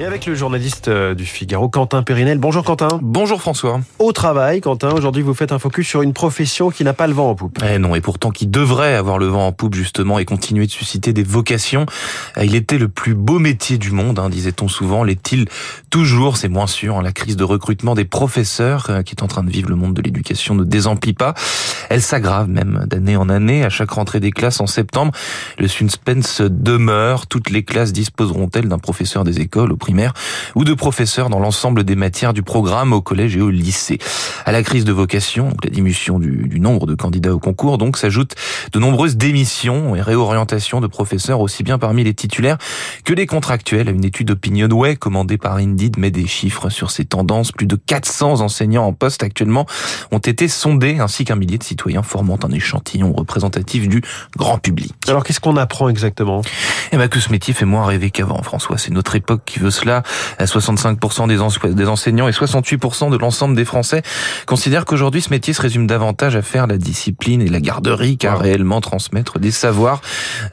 Et avec le journaliste euh, du Figaro, Quentin Périnel. Bonjour Quentin. Bonjour François. Au travail, Quentin, aujourd'hui vous faites un focus sur une profession qui n'a pas le vent en poupe. Eh non, et pourtant qui devrait avoir le vent en poupe justement et continuer de susciter des vocations. Il était le plus beau métier du monde, hein, disait-on souvent. L'est-il toujours? C'est moins sûr. Hein. La crise de recrutement des professeurs euh, qui est en train de vivre le monde de l'éducation ne désemplit pas. Elle s'aggrave même d'année en année. À chaque rentrée des classes en septembre, le suspense demeure. Toutes les classes disposeront-elles d'un professeur des écoles au primaire ou de professeurs dans l'ensemble des matières du programme au collège et au lycée. À la crise de vocation, la diminution du, du nombre de candidats au concours, donc s'ajoutent de nombreuses démissions et réorientations de professeurs aussi bien parmi les titulaires que les contractuels. Une étude Opinionway commandée par Indeed met des chiffres sur ces tendances. Plus de 400 enseignants en poste actuellement ont été sondés ainsi qu'un millier de citoyens formant un échantillon représentatif du grand public. Alors qu'est-ce qu'on apprend exactement? Eh ben que ce métier fait moins rêver qu'avant, François. C'est notre époque qui veut cela. 65% des, des enseignants et 68% de l'ensemble des Français considèrent qu'aujourd'hui ce métier se résume davantage à faire la discipline et la garderie qu'à réellement transmettre des savoirs.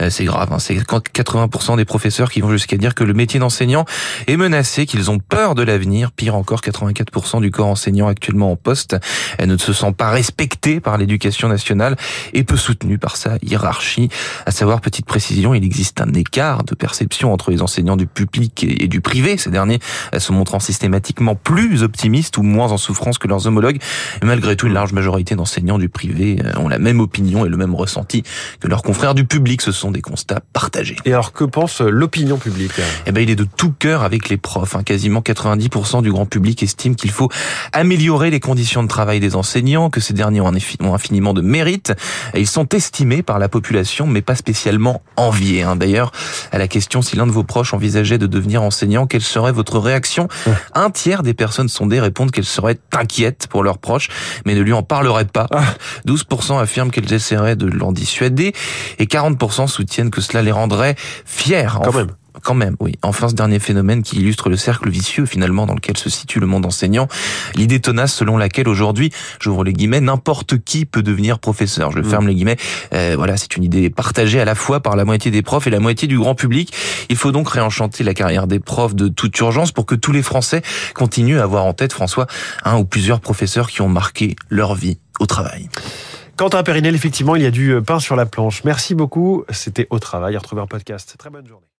Euh, c'est grave, hein. c'est 80% des professeurs qui vont jusqu'à dire que le métier d'enseignant est menacé, qu'ils ont peur de l'avenir. Pire encore, 84% du corps enseignant actuellement en poste elle ne se sent pas respecté par l'éducation nationale et peu soutenu par sa hiérarchie. À savoir, petite précision, il existe un écart de perception entre les enseignants du public et du privé, ces derniers se montrant systématiquement plus optimistes ou moins en souffrance que leurs homologues. Et malgré tout, une large majorité d'enseignants du privé euh, ont la même opinion et le même ressenti que leurs confrères du public. Ce sont des constats partagés. Et alors, que pense l'opinion publique? Eh ben, il est de tout cœur avec les profs. Hein. Quasiment 90% du grand public estime qu'il faut améliorer les conditions de travail des enseignants, que ces derniers ont infiniment de mérite. Ils sont estimés par la population, mais pas spécialement enviés. Hein. D'ailleurs, à la question si l'un de vos proches envisageait de devenir enseignant, quelle serait votre réaction? Un tiers des personnes sondées répondent qu'elles seraient inquiètes pour leurs proches, mais ne lui en parleraient pas. 12% affirment qu'elles essaieraient de l'en dissuader, et 40% soutiennent que cela les rendrait fiers. Quand même. Quand même, oui. Enfin, ce dernier phénomène qui illustre le cercle vicieux finalement dans lequel se situe le monde enseignant, l'idée tenace selon laquelle aujourd'hui, j'ouvre les guillemets, n'importe qui peut devenir professeur. Je mm. ferme les guillemets. Euh, voilà, c'est une idée partagée à la fois par la moitié des profs et la moitié du grand public. Il faut donc réenchanter la carrière des profs de toute urgence pour que tous les Français continuent à avoir en tête, François, un ou plusieurs professeurs qui ont marqué leur vie au travail. Quentin Périnel, effectivement, il y a du pain sur la planche. Merci beaucoup. C'était au travail. À retrouver un podcast. Très bonne journée.